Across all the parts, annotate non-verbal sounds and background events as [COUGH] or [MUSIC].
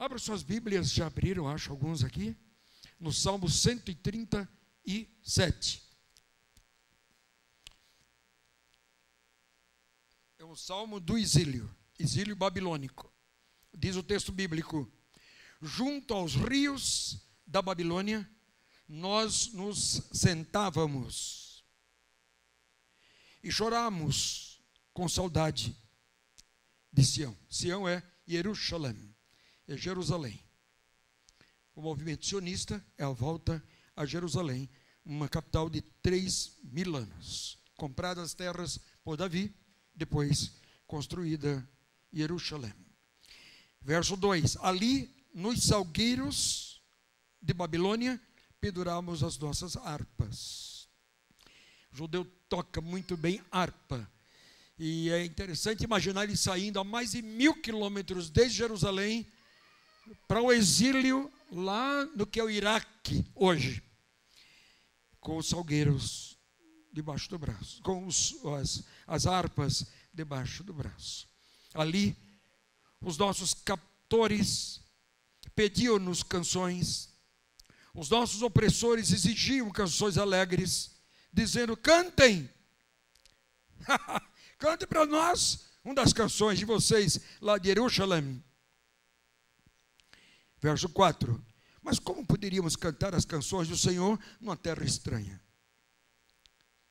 Abra suas Bíblias, já abriram, acho alguns aqui, no Salmo 137. É o Salmo do exílio, exílio babilônico. Diz o texto bíblico: junto aos rios da Babilônia, nós nos sentávamos e choramos com saudade de Sião. Sião é Jerusalém, é Jerusalém. O movimento sionista é a volta a Jerusalém, uma capital de três mil anos. Compradas as terras por Davi, depois construída Jerusalém. Verso 2: Ali nos salgueiros de Babilônia penduramos as nossas harpas. O judeu toca muito bem harpa. E é interessante imaginar ele saindo a mais de mil quilômetros desde Jerusalém para o exílio lá no que é o Iraque hoje, com os salgueiros debaixo do braço, com os, as, as harpas debaixo do braço. Ali, os nossos captores pediam-nos canções, os nossos opressores exigiam canções alegres, dizendo: cantem, [LAUGHS] cante para nós uma das canções de vocês lá de Jerusalém. Verso 4: Mas como poderíamos cantar as canções do Senhor numa terra estranha?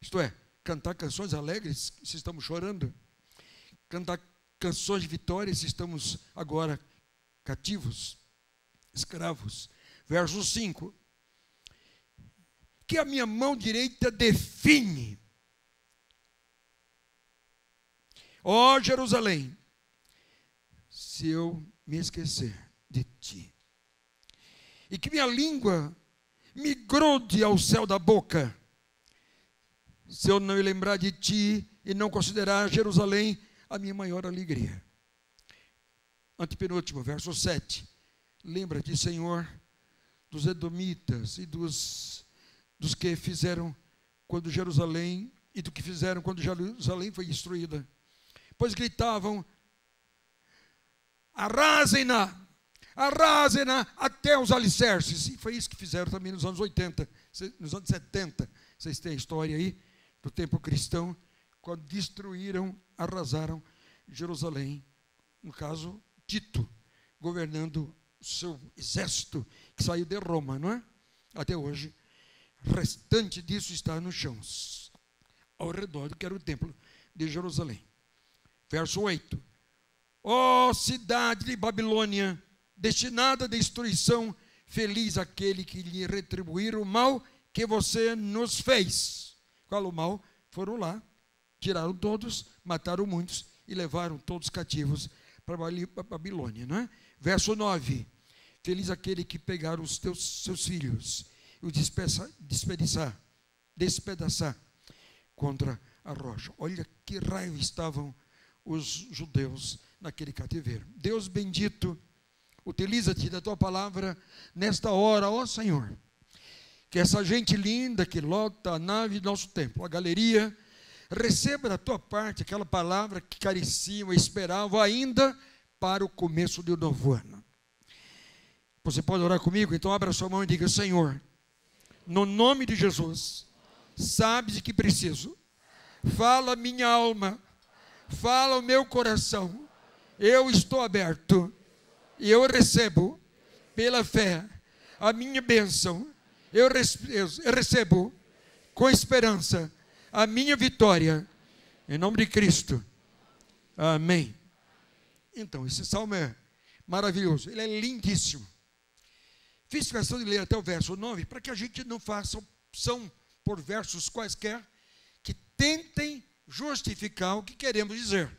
Isto é, cantar canções alegres se estamos chorando, cantar canções de vitória se estamos agora cativos escravos. Verso 5. Que a minha mão direita define. Ó Jerusalém, se eu me esquecer de ti, e que minha língua me grude ao céu da boca, se eu não me lembrar de ti e não considerar Jerusalém a minha maior alegria. Antepenúltimo, verso 7 Lembra-te, Senhor, dos Edomitas e dos, dos que fizeram quando Jerusalém, e do que fizeram quando Jerusalém foi destruída. Pois gritavam: arrasem-na, arrasem-na até os alicerces. E foi isso que fizeram também nos anos 80, nos anos 70. Vocês têm a história aí do tempo cristão, quando destruíram, arrasaram Jerusalém. No caso, Tito, governando seu exército que saiu de Roma, não é? Até hoje, restante disso está nos chãos, ao redor do que era o templo de Jerusalém. Verso 8: Ó oh, cidade de Babilônia, destinada à destruição, feliz aquele que lhe retribuir o mal que você nos fez. Qual o mal? Foram lá, tiraram todos, mataram muitos e levaram todos cativos para Babilônia, não é? Verso 9: Feliz aquele que pegar os teus seus filhos e os despedaçar, despedaçar contra a rocha. Olha que raiva estavam os judeus naquele cativeiro. Deus bendito, utiliza-te da tua palavra nesta hora, ó Senhor. Que essa gente linda que lota a nave do nosso templo, a galeria, receba da tua parte aquela palavra que careciam, esperavam ainda para o começo do novo ano. Você pode orar comigo? Então abra sua mão e diga: Senhor, no nome de Jesus, sabes de que preciso. Fala minha alma, fala o meu coração. Eu estou aberto e eu recebo pela fé a minha bênção. Eu recebo com esperança a minha vitória. Em nome de Cristo. Amém. Então, esse salmo é maravilhoso, ele é lindíssimo. Fiz questão de ler até o verso 9, para que a gente não faça opção por versos quaisquer que tentem justificar o que queremos dizer.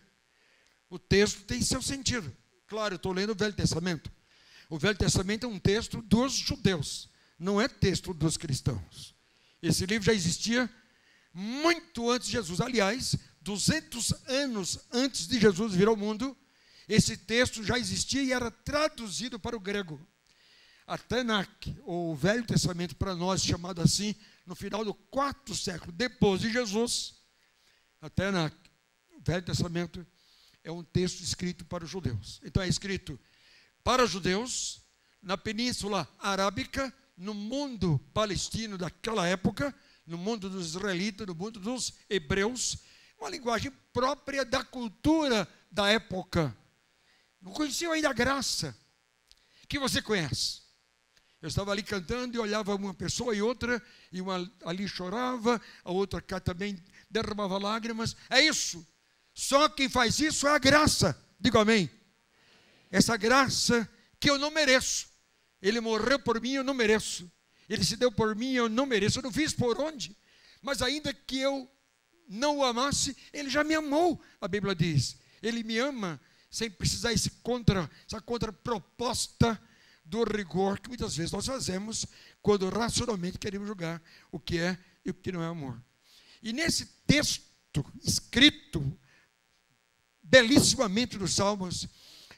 O texto tem seu sentido. Claro, eu estou lendo o Velho Testamento. O Velho Testamento é um texto dos judeus, não é texto dos cristãos. Esse livro já existia muito antes de Jesus. Aliás, 200 anos antes de Jesus vir ao mundo, esse texto já existia e era traduzido para o grego. A Tanakh, ou Velho Testamento para nós, chamado assim, no final do quarto século depois de Jesus, a Tanakh, o Velho Testamento, é um texto escrito para os judeus. Então é escrito para judeus, na Península Arábica, no mundo palestino daquela época, no mundo dos israelitas, no mundo dos hebreus, uma linguagem própria da cultura da época. Não conheciam ainda a graça que você conhece. Eu estava ali cantando e olhava uma pessoa e outra, e uma ali chorava, a outra cá também derramava lágrimas. É isso. Só quem faz isso é a graça. Digo amém. Essa graça que eu não mereço. Ele morreu por mim, eu não mereço. Ele se deu por mim, eu não mereço. Eu não fiz por onde. Mas ainda que eu não o amasse, ele já me amou, a Bíblia diz. Ele me ama sem precisar esse contra, essa contraproposta do rigor que muitas vezes nós fazemos quando racionalmente queremos julgar o que é e o que não é amor. E nesse texto escrito belíssimamente nos Salmos,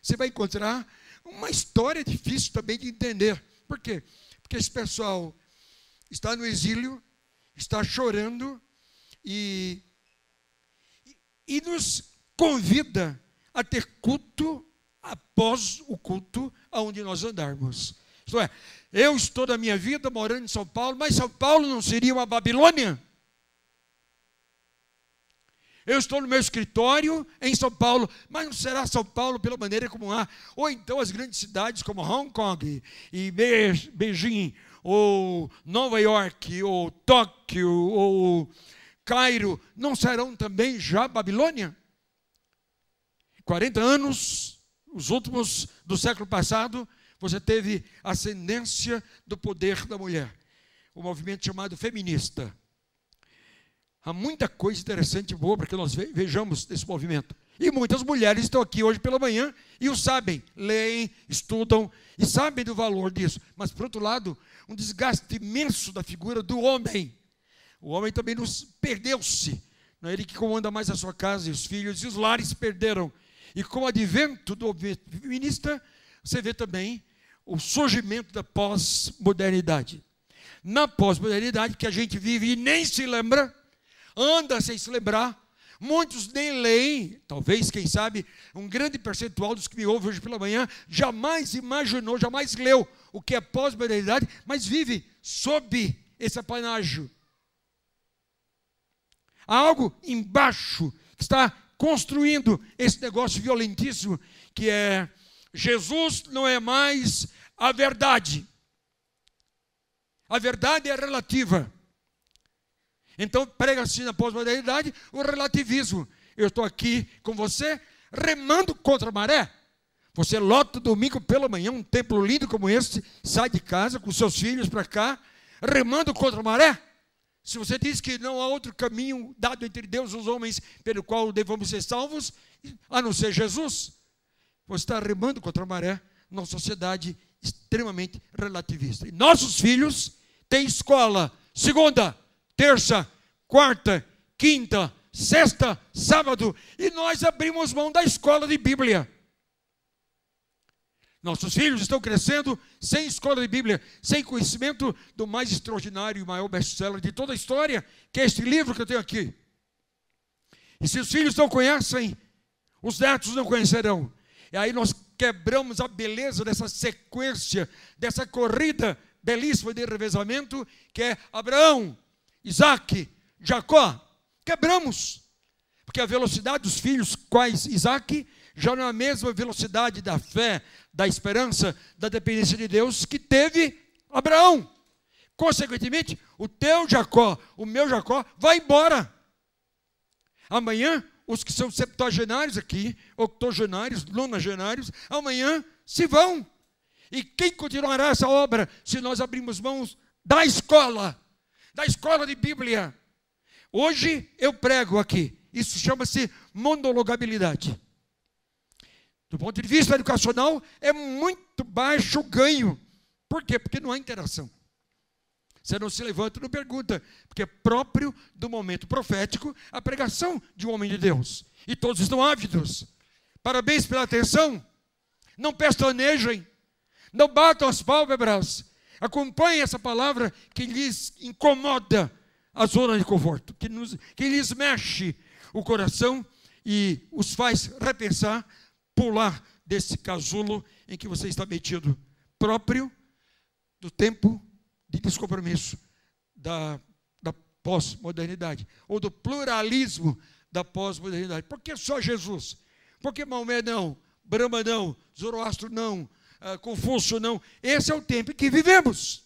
você vai encontrar uma história difícil também de entender. Por quê? Porque esse pessoal está no exílio, está chorando e, e nos convida a ter culto após o culto aonde nós andarmos. Isto é, eu estou na minha vida morando em São Paulo, mas São Paulo não seria uma Babilônia? Eu estou no meu escritório em São Paulo, mas não será São Paulo pela maneira como há. Ou então as grandes cidades como Hong Kong e Beijing, ou Nova York, ou Tóquio, ou Cairo, não serão também já Babilônia? 40 anos, os últimos do século passado, você teve ascendência do poder da mulher. O movimento chamado feminista. Há muita coisa interessante e boa para que nós vejamos desse movimento. E muitas mulheres estão aqui hoje pela manhã e o sabem, leem, estudam e sabem do valor disso. Mas, por outro lado, um desgaste imenso da figura do homem. O homem também nos perdeu-se. É ele que comanda mais a sua casa e os filhos e os lares perderam. E com o advento do feminista, você vê também o surgimento da pós-modernidade. Na pós-modernidade, que a gente vive e nem se lembra, anda sem se lembrar, muitos nem leem, talvez, quem sabe, um grande percentual dos que me ouvem hoje pela manhã jamais imaginou, jamais leu o que é pós-modernidade, mas vive sob esse apanágio. Há algo embaixo que está construindo esse negócio violentíssimo que é Jesus não é mais a verdade. A verdade é relativa. Então prega-se na pós-modernidade o relativismo. Eu estou aqui com você remando contra a maré. Você lota domingo pela manhã um templo lindo como este, sai de casa com seus filhos para cá, remando contra a maré. Se você diz que não há outro caminho dado entre Deus e os homens pelo qual devemos ser salvos, a não ser Jesus, você está remando contra a maré numa sociedade extremamente relativista. E nossos filhos têm escola segunda, terça, quarta, quinta, sexta, sábado, e nós abrimos mão da escola de Bíblia. Nossos filhos estão crescendo sem escola de Bíblia, sem conhecimento do mais extraordinário e maior best-seller de toda a história, que é este livro que eu tenho aqui. E se os filhos não conhecem, os netos não conhecerão. E aí nós quebramos a beleza dessa sequência, dessa corrida belíssima de revezamento, que é Abraão, Isaac, Jacó. Quebramos. Porque a velocidade dos filhos, quais Isaac, já não é a mesma velocidade da fé, da esperança, da dependência de Deus que teve Abraão. Consequentemente, o teu Jacó, o meu Jacó, vai embora. Amanhã, os que são septuagenários aqui, octogenários, nonagenários, amanhã se vão. E quem continuará essa obra se nós abrirmos mãos da escola, da escola de Bíblia? Hoje eu prego aqui, isso chama-se monologabilidade. Do ponto de vista educacional, é muito baixo o ganho. Por quê? Porque não há interação. Você não se levanta e não pergunta, porque é próprio do momento profético a pregação de um homem de Deus. E todos estão ávidos. Parabéns pela atenção. Não pestanejem. Não batam as pálpebras. Acompanhem essa palavra que lhes incomoda a zona de conforto, que, nos, que lhes mexe o coração e os faz repensar pular desse casulo em que você está metido próprio do tempo de descompromisso da, da pós-modernidade, ou do pluralismo da pós-modernidade. Por que só Jesus? Por que Maomé não? Brahma não? Zoroastro não? Uh, Confúcio não? Esse é o tempo em que vivemos.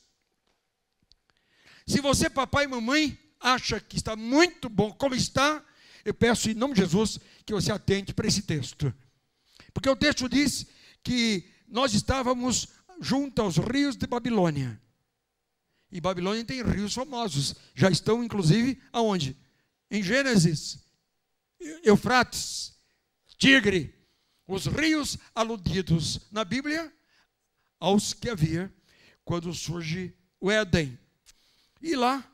Se você, papai e mamãe, acha que está muito bom como está, eu peço em nome de Jesus que você atente para esse texto. Porque o texto diz que nós estávamos junto aos rios de Babilônia. E Babilônia tem rios famosos. Já estão, inclusive, aonde? Em Gênesis, Eufrates, Tigre, os rios aludidos na Bíblia aos que havia quando surge o Éden. E lá,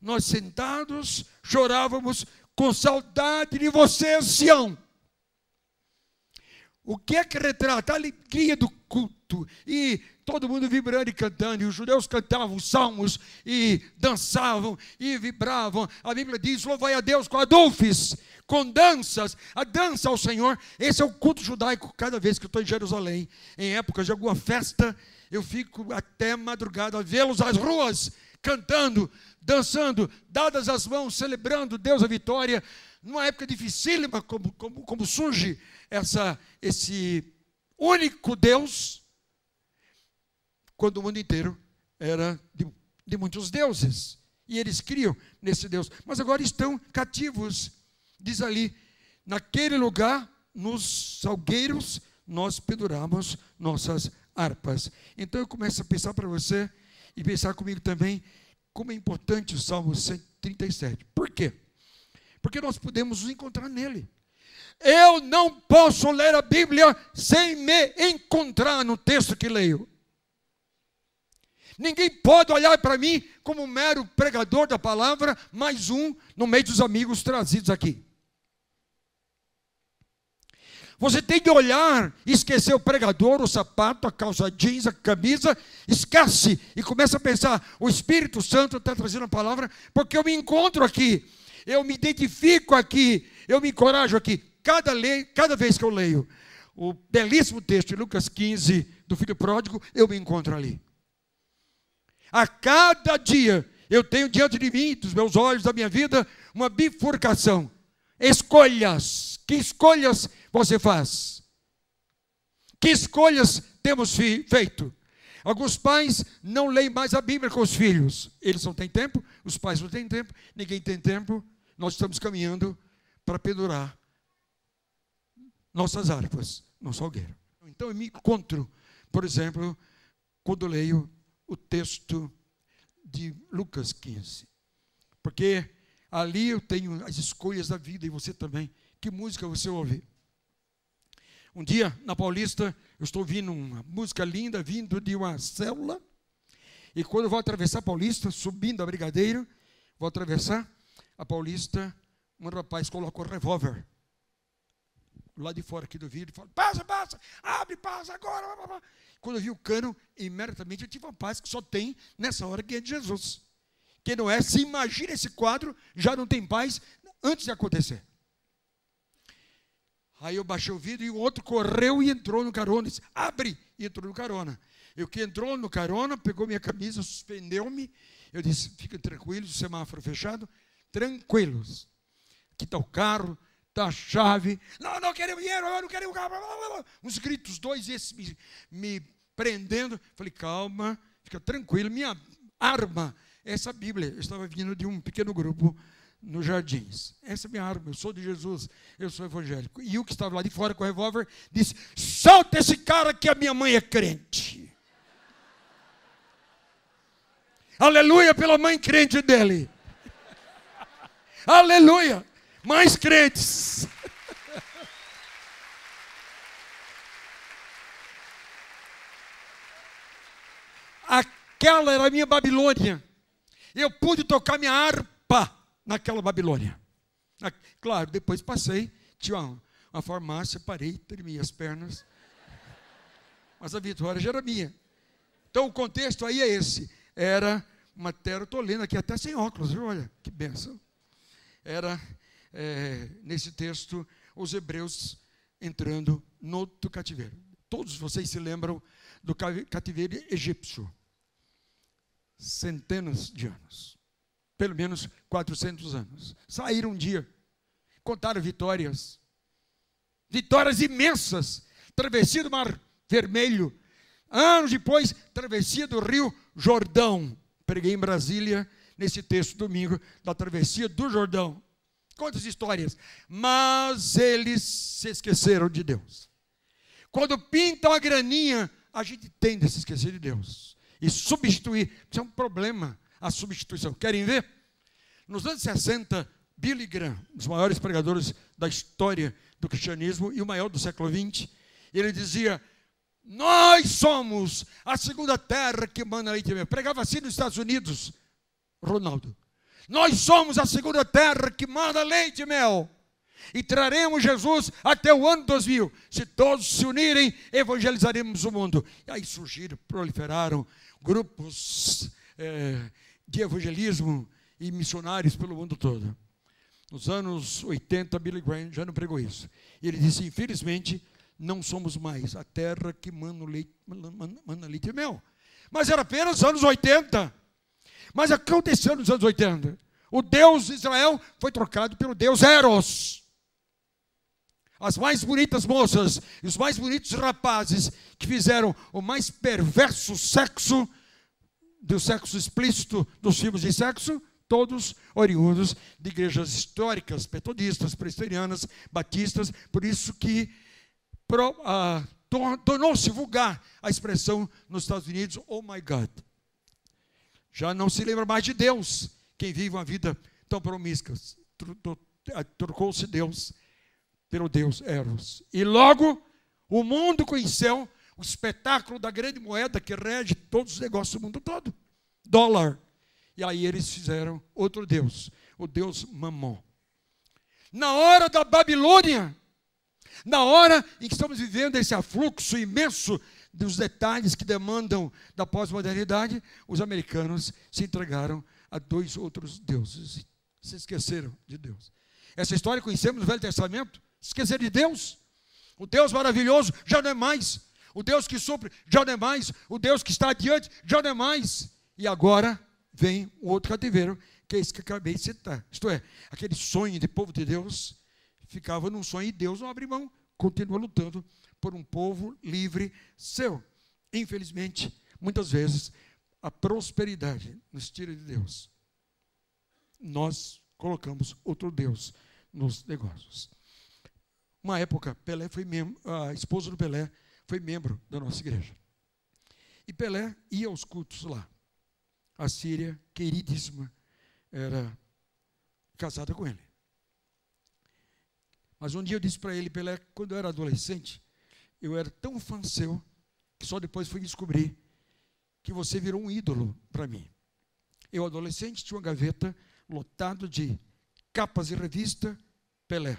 nós sentados, chorávamos com saudade de você, Sião. O que é que retrata? A alegria do culto. E todo mundo vibrando e cantando. E os judeus cantavam salmos e dançavam e vibravam. A Bíblia diz: louvai a Deus com adulfes, com danças, a dança ao Senhor. Esse é o culto judaico. Cada vez que eu estou em Jerusalém, em épocas de alguma festa, eu fico até madrugada a vê-los às ruas, cantando, dançando, dadas as mãos, celebrando Deus a vitória. Numa época dificílima, como, como, como surge essa, esse único Deus, quando o mundo inteiro era de, de muitos deuses. E eles criam nesse Deus. Mas agora estão cativos. Diz ali, naquele lugar, nos salgueiros, nós penduramos nossas harpas. Então eu começo a pensar para você e pensar comigo também como é importante o Salmo 137. Por quê? Porque nós podemos nos encontrar nele. Eu não posso ler a Bíblia sem me encontrar no texto que leio. Ninguém pode olhar para mim como um mero pregador da palavra, mais um no meio dos amigos trazidos aqui. Você tem que olhar, esquecer o pregador, o sapato, a calça jeans, a camisa, esquece e começa a pensar: o Espírito Santo está trazendo a palavra, porque eu me encontro aqui, eu me identifico aqui, eu me encorajo aqui. Cada, lei, cada vez que eu leio o belíssimo texto de Lucas 15 do filho pródigo, eu me encontro ali. A cada dia eu tenho diante de mim, dos meus olhos, da minha vida, uma bifurcação. Escolhas. Que escolhas você faz? Que escolhas temos feito? Alguns pais não leem mais a Bíblia com os filhos. Eles não têm tempo, os pais não têm tempo, ninguém tem tempo. Nós estamos caminhando para pendurar nossas harpas no salgueiro. Então eu me encontro, por exemplo, quando leio o texto de Lucas 15. Porque ali eu tenho as escolhas da vida e você também. Que música você ouve? Um dia, na Paulista, eu estou ouvindo uma música linda, vindo de uma célula. E quando eu vou atravessar a Paulista, subindo a Brigadeiro, vou atravessar a Paulista, um rapaz colocou um revólver lá de fora aqui do vidro, e fala, passa, passa, abre, passa agora. Blá, blá. Quando eu vi o cano, imediatamente eu tive uma paz que só tem nessa hora que é de Jesus. Que não é, se imagina esse quadro, já não tem paz antes de acontecer. Aí eu baixei o vidro e o outro correu e entrou no carona. Disse, abre! E entrou no carona. E o que entrou no carona, pegou minha camisa, suspendeu-me. Eu disse, fiquem tranquilos, o semáforo fechado. Tranquilos. Aqui está o carro, da chave. Não, não quero dinheiro, eu não quero carro. Uns gritos, dois esses me, me prendendo. Falei, calma, fica tranquilo. Minha arma, essa Bíblia. Eu estava vindo de um pequeno grupo nos jardins. Essa é minha arma, eu sou de Jesus, eu sou evangélico. E o que estava lá de fora com o revólver disse: solta esse cara que a minha mãe é crente. Aleluia pela mãe crente dele. Aleluia mais crentes. Aquela era a minha Babilônia. Eu pude tocar minha harpa naquela Babilônia. Claro, depois passei, tinha uma, farmácia, parei, tremi as pernas. Mas a vitória já era minha. Então o contexto aí é esse. Era uma lendo aqui até sem óculos, viu? olha, que benção. Era é, nesse texto os hebreus entrando no cativeiro. Todos vocês se lembram do cativeiro egípcio. Centenas de anos. Pelo menos 400 anos. Saíram um dia. Contaram vitórias. Vitórias imensas. Travessia do Mar Vermelho. Anos depois, travessia do Rio Jordão. Preguei em Brasília nesse texto domingo da travessia do Jordão. Quantas histórias. Mas eles se esqueceram de Deus. Quando pintam a graninha, a gente tende a se esquecer de Deus. E substituir. Isso é um problema, a substituição. Querem ver? Nos anos 60, Billy Graham, um dos maiores pregadores da história do cristianismo e o maior do século XX, ele dizia: Nós somos a segunda terra que manda leite e mel. Pregava assim nos Estados Unidos, Ronaldo. Nós somos a segunda terra que manda leite e mel. E traremos Jesus até o ano 2000. Se todos se unirem, evangelizaremos o mundo. E aí surgiram, proliferaram grupos é, de evangelismo e missionários pelo mundo todo. Nos anos 80, Billy Graham já não pregou isso. Ele disse: infelizmente, não somos mais a terra que manda leite, manda leite e mel. Mas era apenas os anos 80. Mas aconteceu nos anos 80. O Deus de Israel foi trocado pelo Deus Eros. As mais bonitas moças e os mais bonitos rapazes que fizeram o mais perverso sexo, do sexo explícito dos filmes de sexo, todos oriundos de igrejas históricas, metodistas, presbiterianas, batistas, por isso que ah, tornou-se vulgar a expressão nos Estados Unidos, oh my God. Já não se lembra mais de Deus. Quem vive uma vida tão promíscua. Trocou-se Deus pelo Deus Eros. E logo o mundo conheceu o espetáculo da grande moeda que rege todos os negócios do mundo todo. Dólar. E aí eles fizeram outro Deus, o Deus Mamon. Na hora da Babilônia, na hora em que estamos vivendo esse afluxo imenso dos detalhes que demandam da pós-modernidade, os americanos se entregaram a dois outros deuses. Se esqueceram de Deus. Essa história conhecemos no Velho Testamento. Esquecer de Deus. O Deus maravilhoso já não é mais. O Deus que supre já não é mais. O Deus que está adiante já não é mais. E agora vem o outro cativeiro, que é esse que acabei de citar. Isto é, aquele sonho de povo de Deus ficava num sonho e Deus não abre mão, continua lutando por um povo livre seu. Infelizmente, muitas vezes, a prosperidade nos tira de Deus. Nós colocamos outro Deus nos negócios. Uma época, Pelé foi membro, a esposa do Pelé foi membro da nossa igreja. E Pelé ia aos cultos lá. A Síria, queridíssima, era casada com ele. Mas um dia eu disse para ele, Pelé, quando eu era adolescente, eu era tão fã seu que só depois fui descobrir que você virou um ídolo para mim. Eu, adolescente, tinha uma gaveta lotada de capas de revista Pelé,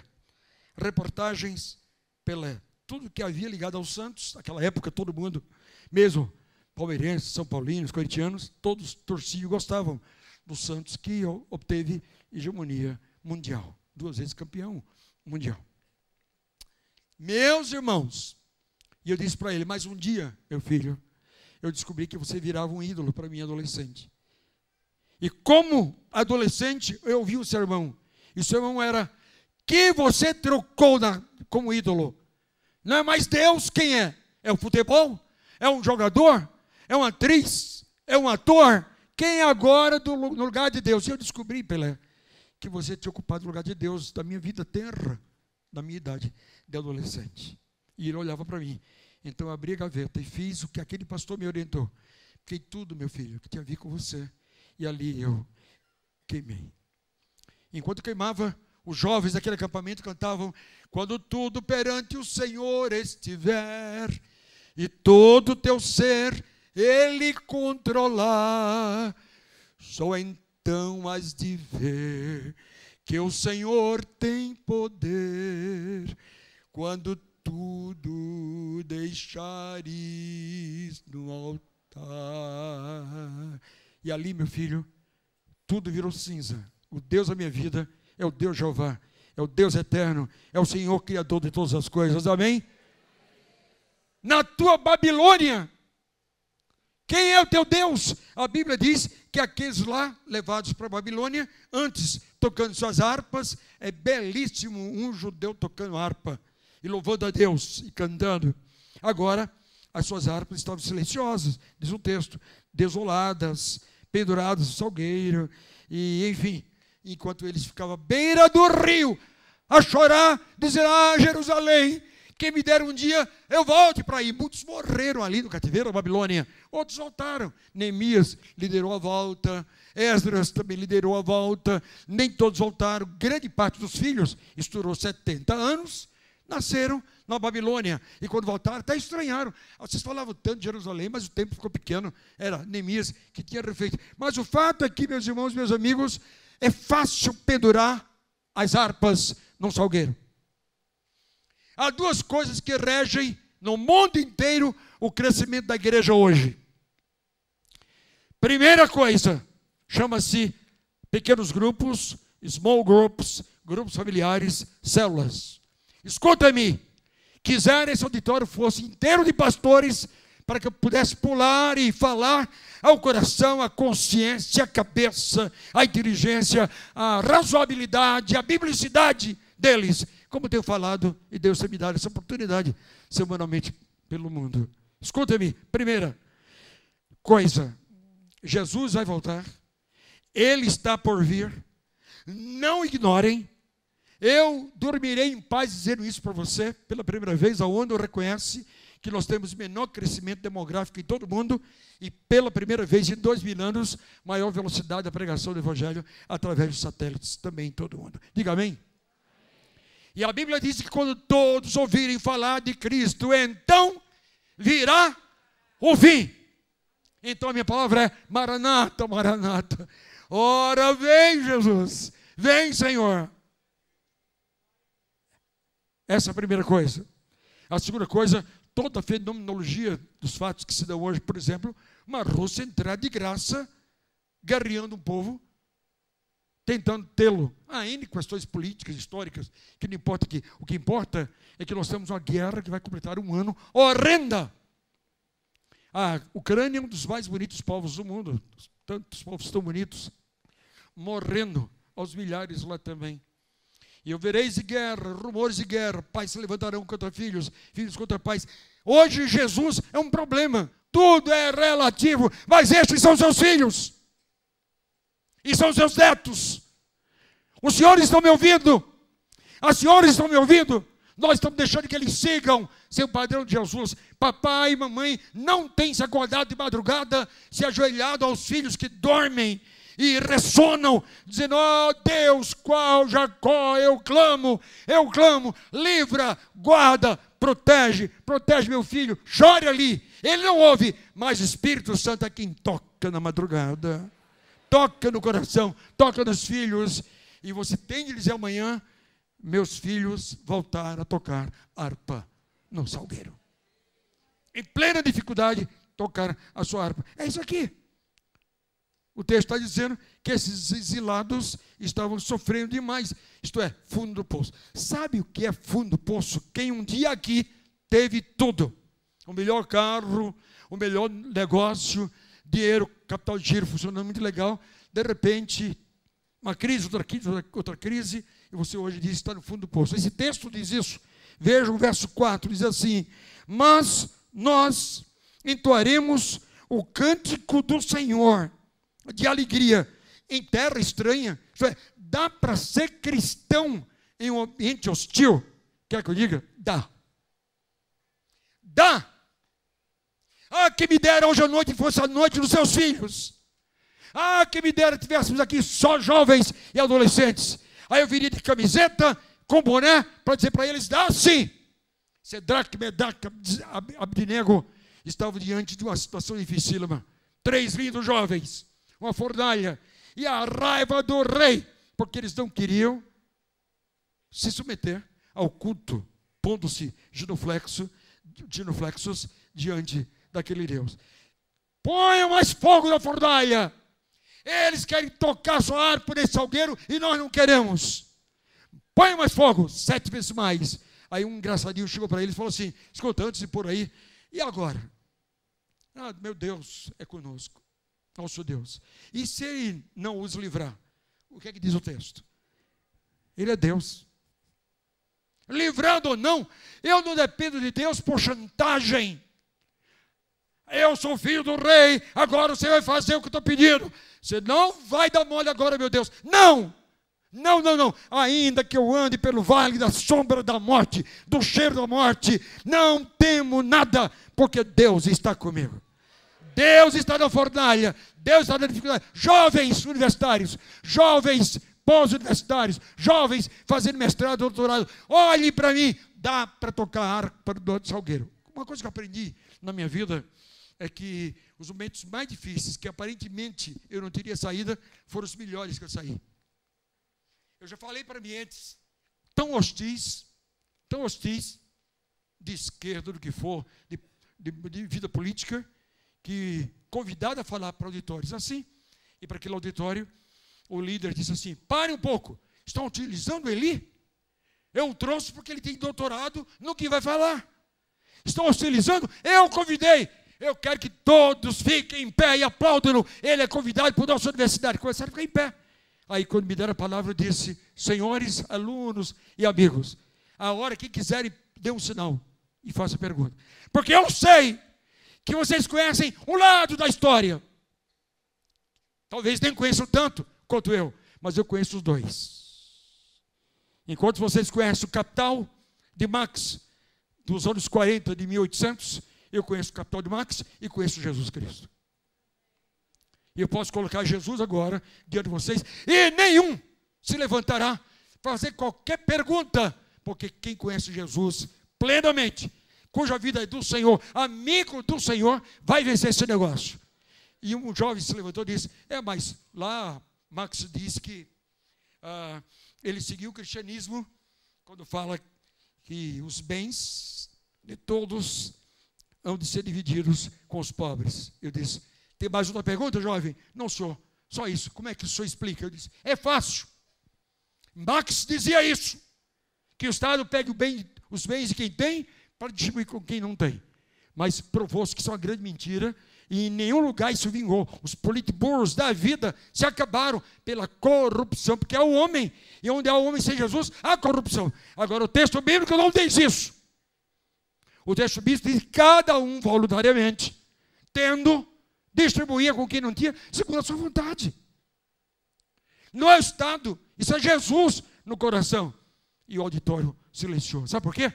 reportagens Pelé, tudo que havia ligado aos Santos, naquela época todo mundo, mesmo palmeirenses, são paulinos, corintianos, todos torciam e gostavam do Santos que obteve hegemonia mundial, duas vezes campeão mundial. Meus irmãos, e eu disse para ele: Mas um dia, meu filho, eu descobri que você virava um ídolo para mim, adolescente. E como adolescente, eu ouvi um sermão. E o sermão era: Que você trocou na, como ídolo? Não é mais Deus quem é? É o futebol? É um jogador? É uma atriz? É um ator? Quem é agora do, no lugar de Deus? E eu descobri, Pelé, que você tinha ocupado o lugar de Deus da minha vida terra, da minha idade de adolescente. E ele olhava para mim. Então eu abri a gaveta e fiz o que aquele pastor me orientou. Fiquei tudo, meu filho, que tinha a ver com você. E ali eu queimei. Enquanto queimava, os jovens daquele acampamento cantavam: Quando tudo perante o Senhor estiver, e todo o teu ser Ele controlar, só então has de ver que o Senhor tem poder. Quando tudo deixares no altar. E ali, meu filho, tudo virou cinza. O Deus da minha vida é o Deus Jeová, é o Deus eterno, é o Senhor Criador de todas as coisas. Amém? na tua Babilônia. Quem é o teu Deus? A Bíblia diz que aqueles lá levados para a Babilônia, antes tocando suas harpas, é belíssimo um judeu tocando harpa e louvando a Deus e cantando. Agora, as suas harpas estavam silenciosas, diz o texto, desoladas, penduradas no salgueiro, e enfim, enquanto eles ficavam à beira do rio, a chorar, dizer: Ah, Jerusalém, quem me der um dia, eu volte para aí. Muitos morreram ali no cativeiro da Babilônia, outros voltaram. Neemias liderou a volta, Esdras também liderou a volta, nem todos voltaram. Grande parte dos filhos estourou 70 anos, nasceram na Babilônia. E quando voltaram, até estranharam. Vocês falavam tanto de Jerusalém, mas o tempo ficou pequeno. Era Neemias que tinha refeito. Mas o fato é que, meus irmãos, meus amigos, é fácil pendurar as harpas num salgueiro. Há duas coisas que regem no mundo inteiro o crescimento da igreja hoje. Primeira coisa, chama-se pequenos grupos, small groups, grupos familiares, células. Escuta-me, quiser esse auditório fosse inteiro de pastores, para que eu pudesse pular e falar ao coração, à consciência, à cabeça, à inteligência, à razoabilidade, à biblicidade deles como tenho falado, e Deus tem me dado essa oportunidade semanalmente pelo mundo. Escuta-me, primeira coisa: Jesus vai voltar, Ele está por vir, não ignorem. Eu dormirei em paz dizendo isso para você, pela primeira vez, a ONU reconhece que nós temos menor crescimento demográfico em todo o mundo e, pela primeira vez em dois mil anos, maior velocidade da pregação do Evangelho através dos satélites também em todo o mundo. Diga amém. E a Bíblia diz que quando todos ouvirem falar de Cristo, então virá o fim. Então a minha palavra é Maranata, Maranata. Ora, vem Jesus, vem Senhor. Essa é a primeira coisa. A segunda coisa, toda a fenomenologia dos fatos que se dão hoje, por exemplo, uma Rússia entrar de graça, guerreando um povo, tentando tê-lo. Há N questões políticas, históricas, que não importa que o que importa é que nós temos uma guerra que vai completar um ano horrenda. A Ucrânia é um dos mais bonitos povos do mundo, tantos povos tão bonitos, morrendo aos milhares lá também. E eu vereis de guerra, rumores de guerra, pais se levantarão contra filhos, filhos contra pais. Hoje Jesus é um problema, tudo é relativo, mas estes são seus filhos e são seus netos. Os senhores estão me ouvindo? As senhoras estão me ouvindo? Nós estamos deixando que eles sigam seu padrão de Jesus. Papai e mamãe não têm se acordado de madrugada, se ajoelhado aos filhos que dormem e ressonam, dizendo: Oh Deus, qual Jacó, eu clamo, eu clamo, livra, guarda, protege, protege meu filho, chore ali. Ele não ouve, mas Espírito Santo é quem toca na madrugada toca no coração, toca nos filhos, e você tem de dizer amanhã: meus filhos voltaram a tocar harpa no salgueiro. Em plena dificuldade, tocar a sua harpa. É isso aqui. O texto está dizendo que esses exilados estavam sofrendo demais. Isto é, fundo do poço. Sabe o que é fundo do poço? Quem um dia aqui teve tudo: o melhor carro, o melhor negócio, dinheiro, capital de giro funcionando muito legal, de repente, uma crise, outra crise, outra crise, e você hoje diz que está no fundo do poço. Esse texto diz isso. Veja o verso 4, diz assim: Mas nós entoaremos o cântico do Senhor de alegria em terra estranha. É, dá para ser cristão em um ambiente hostil? Quer que eu diga? Dá. Dá. Ah, que me dera hoje à noite fosse a noite dos seus filhos. Ah, que me dera tivéssemos aqui só jovens e adolescentes. Aí eu viria de camiseta, com boné, para dizer para eles: dá sim. Sedraque, Medac, Abdinego estavam diante de uma situação dificílima. Três lindos jovens, uma fornalha, e a raiva do rei, porque eles não queriam se submeter ao culto, pondo-se genuflexo, genuflexos diante daquele Deus. Ponha mais fogo na fornalha. Eles querem tocar sua harpa nesse salgueiro e nós não queremos. Põe mais fogo, sete vezes mais. Aí um engraçadinho chegou para eles e falou assim: escuta, antes de por aí, E agora? Ah, meu Deus é conosco, nosso Deus. E se ele não os livrar? O que é que diz o texto? Ele é Deus. Livrando ou não, eu não dependo de Deus por chantagem. Eu sou filho do rei, agora você vai fazer o que eu estou pedindo. Você não vai dar mole agora, meu Deus. Não! Não, não, não. Ainda que eu ande pelo vale da sombra da morte, do cheiro da morte, não temo nada, porque Deus está comigo. Deus está na fornalha, Deus está na dificuldade. Jovens universitários, jovens pós-universitários, jovens fazendo mestrado, doutorado, olhe para mim, dá para tocar harpa do Salgueiro. Uma coisa que eu aprendi na minha vida é que os momentos mais difíceis, que aparentemente eu não teria saída, foram os melhores que eu saí. Eu já falei para ambientes tão hostis, tão hostis, de esquerda, do que for, de, de, de vida política, que convidado a falar para auditórios assim, e para aquele auditório, o líder disse assim: pare um pouco, estão utilizando Eli? Eu o trouxe porque ele tem doutorado no que vai falar. Estão hostilizando? Eu convidei. Eu quero que todos fiquem em pé e aplaudam. Ele é convidado a nossa universidade. Começaram a ficar em pé. Aí, quando me deram a palavra, eu disse: Senhores, alunos e amigos, a hora que quiserem, dê um sinal e faça pergunta. Porque eu sei que vocês conhecem um lado da história. Talvez nem conheçam tanto quanto eu, mas eu conheço os dois. Enquanto vocês conhecem o capital de Max dos anos 40 de 1800, eu conheço o capital de Max e conheço Jesus Cristo. E eu posso colocar Jesus agora diante de vocês, e nenhum se levantará para fazer qualquer pergunta, porque quem conhece Jesus plenamente, cuja vida é do Senhor, amigo do Senhor, vai vencer esse negócio. E um jovem se levantou e disse: É, mas lá Max diz que ah, ele seguiu o cristianismo quando fala que os bens de todos hão de ser divididos com os pobres. Eu disse: Tem mais outra pergunta, jovem? Não, senhor. Só isso. Como é que o senhor explica? Eu disse: É fácil. Marx dizia isso: que o Estado pegue bem, os bens de quem tem para distribuir com quem não tem. Mas provou-se que isso é uma grande mentira e em nenhum lugar isso vingou. Os politburos da vida se acabaram pela corrupção, porque é o homem, e onde há o homem sem Jesus, há corrupção. Agora, o texto bíblico não diz isso. O texto bíblico diz que cada um voluntariamente, tendo, distribuía com quem não tinha, segundo a sua vontade. Não é o Estado, isso é Jesus no coração. E o auditório silenciou. Sabe por quê?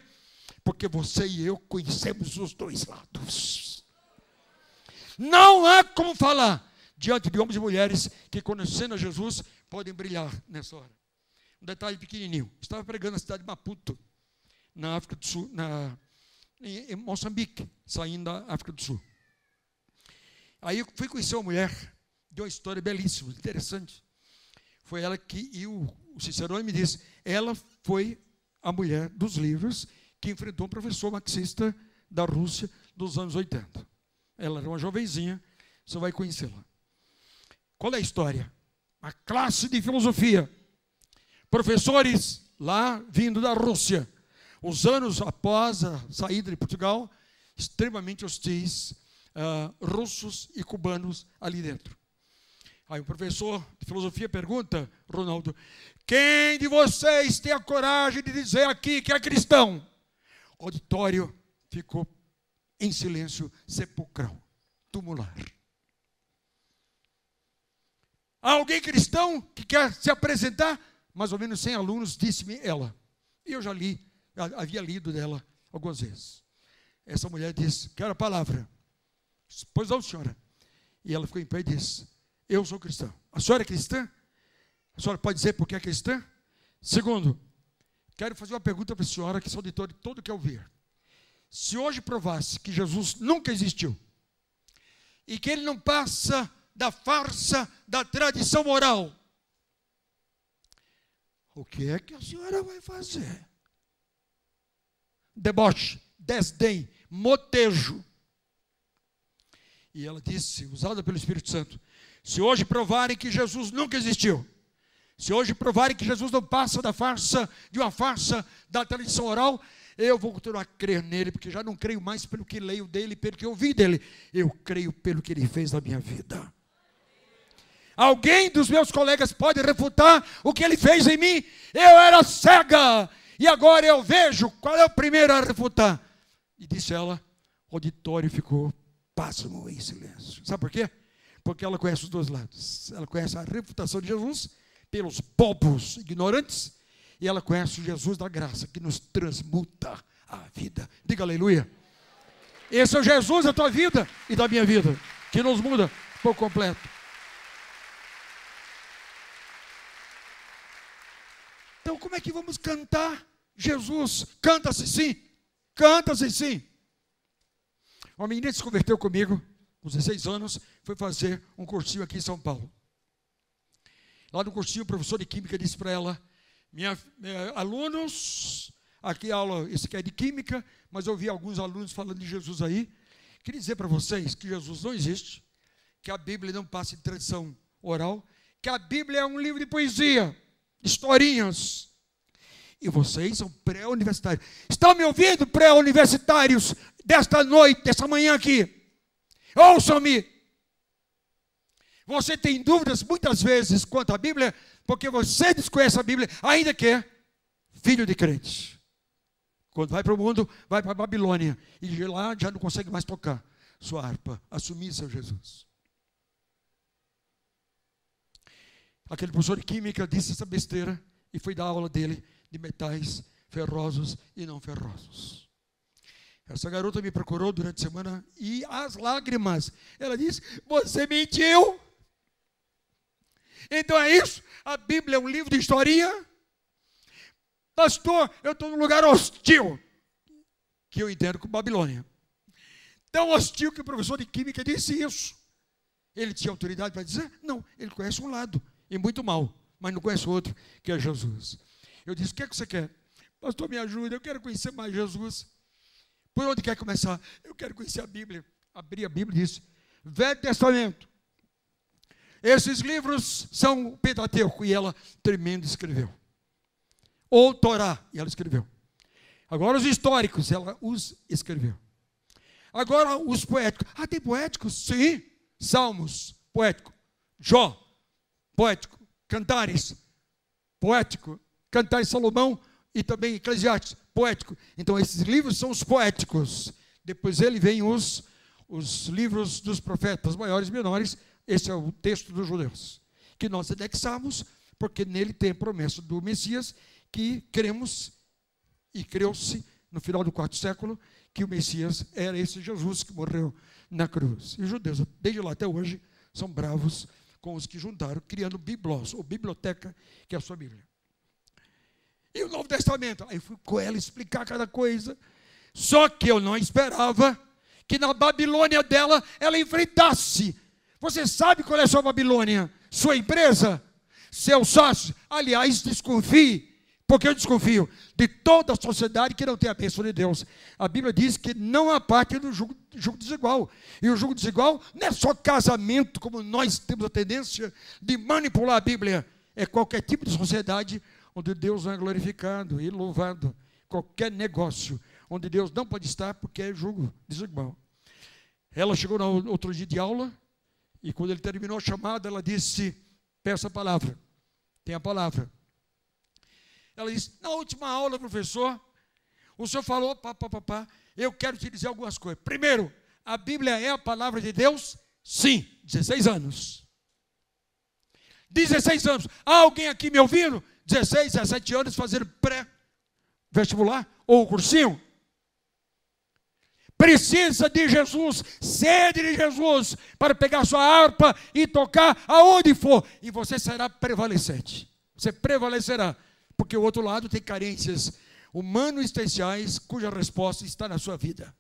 Porque você e eu conhecemos os dois lados. Não há como falar diante de homens e mulheres que, conhecendo a Jesus, podem brilhar nessa hora. Um detalhe pequenininho. Estava pregando na cidade de Maputo, na África do Sul, na, em Moçambique, saindo da África do Sul. Aí eu fui conhecer uma mulher, de uma história belíssima, interessante. Foi ela que, e o, o Cicerone me disse, ela foi a mulher dos livros que enfrentou um professor marxista da Rússia dos anos 80. Ela era uma jovenzinha, você vai conhecê-la. Qual é a história? A classe de filosofia. Professores lá vindo da Rússia, os anos após a saída de Portugal, extremamente hostis, uh, russos e cubanos ali dentro. Aí o professor de filosofia pergunta, Ronaldo, quem de vocês tem a coragem de dizer aqui que é cristão? O auditório ficou em silêncio sepulcral, tumular. Há alguém cristão que quer se apresentar? Mais ou menos 100 alunos, disse-me ela. E eu já li, havia lido dela algumas vezes. Essa mulher disse: Quero a palavra. Pois não, senhora. E ela ficou em pé e disse: Eu sou cristã. A senhora é cristã? A senhora pode dizer porque é cristã? Segundo, quero fazer uma pergunta para a senhora que esse auditório todo quer ouvir se hoje provasse que Jesus nunca existiu e que ele não passa da farsa da tradição moral, o que é que a senhora vai fazer? Deboche, desdém, motejo. E ela disse, usada pelo Espírito Santo: se hoje provarem que Jesus nunca existiu, se hoje provarem que Jesus não passa da farsa, de uma farsa da tradição oral, Eu vou continuar a crer nele, porque já não creio mais pelo que leio dele, pelo que ouvi dele. Eu creio pelo que ele fez na minha vida. Alguém dos meus colegas pode refutar o que ele fez em mim? Eu era cega e agora eu vejo. Qual é o primeiro a refutar? E disse ela: o auditório ficou pasmo em silêncio. Sabe por quê? Porque ela conhece os dois lados. Ela conhece a refutação de Jesus pelos bobos ignorantes e ela conhece o Jesus da graça que nos transmuta a vida. Diga aleluia. Esse é o Jesus da tua vida e da minha vida, que nos muda por completo. Então, como é que vamos cantar Jesus? Canta-se sim, canta-se sim. Uma menina se converteu comigo, com 16 anos, foi fazer um cursinho aqui em São Paulo. Lá no cursinho, o professor de química disse para ela: minha, minha, alunos, aqui a aula, esse aqui é de química, mas eu vi alguns alunos falando de Jesus aí. Queria dizer para vocês que Jesus não existe, que a Bíblia não passa de tradição oral, que a Bíblia é um livro de poesia, historinhas. E vocês são pré-universitários. Estão me ouvindo, pré-universitários, desta noite, dessa manhã aqui? Ouçam-me. Você tem dúvidas muitas vezes quanto à Bíblia, porque você desconhece a Bíblia, ainda que filho de crente. Quando vai para o mundo, vai para a Babilônia. E de lá já não consegue mais tocar sua harpa, assumir seu Jesus. Aquele professor de química disse essa besteira e foi dar aula dele de metais ferrosos e não ferrosos. Essa garota me procurou durante a semana e as lágrimas. Ela disse: Você mentiu. Então é isso? A Bíblia é um livro de historinha? Pastor, eu estou num lugar hostil, que eu entendo como Babilônia. Tão hostil que o professor de química disse isso. Ele tinha autoridade para dizer? Não, ele conhece um lado, e muito mal, mas não conhece o outro, que é Jesus. Eu disse: O que é que você quer? Pastor, me ajuda, eu quero conhecer mais Jesus. Por onde quer começar? Eu quero conhecer a Bíblia. Abri a Bíblia e disse: Velho Testamento, esses livros são o Pentateuco. E ela, tremendo, escreveu. Ou Torá, e ela escreveu. Agora os históricos, ela os escreveu. Agora os poéticos. Ah, tem poéticos? Sim. Salmos, poético. Jó, poético. Cantares, poético. Cantares Salomão e também Eclesiastes, poético. Então esses livros são os poéticos. Depois ele vem os, os livros dos profetas maiores e menores, esse é o texto dos judeus, que nós anexamos, porque nele tem a promessa do Messias, que cremos, e creu-se no final do quarto século, que o Messias era esse Jesus que morreu na cruz. E os judeus, desde lá até hoje, são bravos com os que juntaram, criando biblos, ou biblioteca, que é a sua Bíblia. E o Novo Testamento? Aí fui com ela explicar cada coisa. Só que eu não esperava que na Babilônia dela ela enfrentasse você sabe qual é a sua Babilônia? Sua empresa? Seu sócio? Aliás, desconfie. Porque eu desconfio de toda a sociedade que não tem a bênção de Deus. A Bíblia diz que não há parte do jugo, jugo desigual. E o jugo desigual não é só casamento, como nós temos a tendência de manipular a Bíblia. É qualquer tipo de sociedade onde Deus não é glorificado e louvado. Qualquer negócio onde Deus não pode estar porque é jugo desigual. Ela chegou no outro dia de aula e quando ele terminou a chamada, ela disse: Peça a palavra. Tem a palavra. Ela disse: Na última aula, professor, o senhor falou, pá, pá, pá, pá, eu quero te dizer algumas coisas. Primeiro, a Bíblia é a palavra de Deus? Sim, 16 anos. 16 anos. Há alguém aqui me ouvindo? 16, 17 anos fazendo pré-vestibular ou cursinho? Precisa de Jesus, sede de Jesus, para pegar sua harpa e tocar aonde for, e você será prevalecente. Você prevalecerá, porque o outro lado tem carências humano-essenciais, cuja resposta está na sua vida,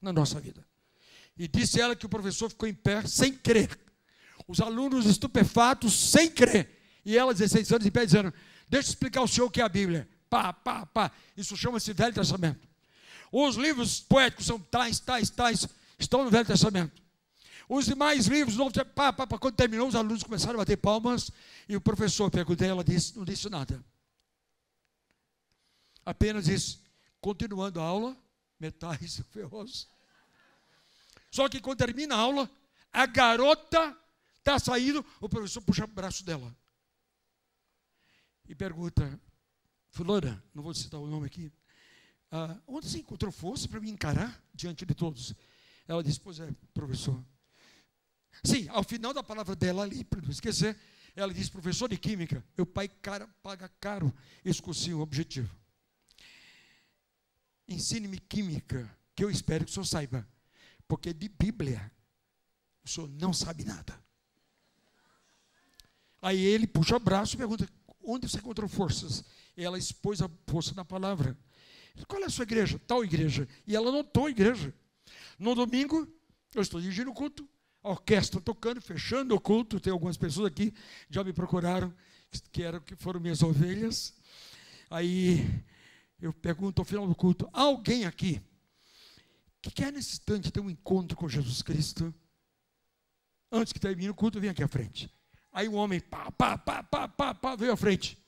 na nossa vida. E disse ela que o professor ficou em pé sem crer. Os alunos estupefatos sem crer. E ela, 16 anos, em pé, dizendo: Deixa eu explicar ao senhor o que é a Bíblia. Pá, pá, pá. Isso chama-se Velho Testamento. Os livros poéticos são tais, tais, tais, estão no Velho Testamento. Os demais livros, pá, pá, pá, quando terminou, os alunos começaram a bater palmas e o professor perguntei, ela disse, não disse nada. Apenas disse, continuando a aula, metais ferrosos. Só que quando termina a aula, a garota está saindo, o professor puxa o braço dela e pergunta: Fulana, não vou citar o nome aqui, ah, onde você encontrou força para me encarar diante de todos? Ela disse: Pois é, professor. Sim, ao final da palavra dela ali, para não esquecer, ela disse: Professor de Química, meu pai cara, paga caro esse cursinho objetivo. Ensine-me Química, que eu espero que o senhor saiba, porque de Bíblia o senhor não sabe nada. Aí ele puxa o braço e pergunta: Onde você encontrou forças? Ela expôs a força na palavra. Qual é a sua igreja? Tal igreja. E ela notou a igreja. No domingo, eu estou dirigindo o culto, a orquestra tocando, fechando o culto. Tem algumas pessoas aqui já me procuraram, que eram que foram minhas ovelhas. Aí eu pergunto ao final do culto: alguém aqui que quer nesse instante ter um encontro com Jesus Cristo? Antes que termine o culto, vem aqui à frente. Aí o homem, pá, pá, pá, pá, pá, pá, veio à frente.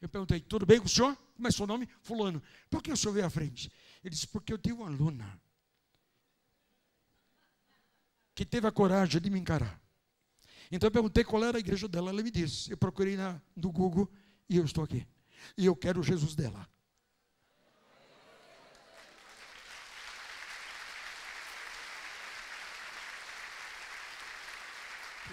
Eu perguntei, tudo bem com o senhor? Como é seu nome? Fulano. Por que o senhor veio à frente? Ele disse, porque eu tenho uma aluna que teve a coragem de me encarar. Então eu perguntei qual era a igreja dela, ela me disse. Eu procurei na, no Google e eu estou aqui. E eu quero Jesus dela.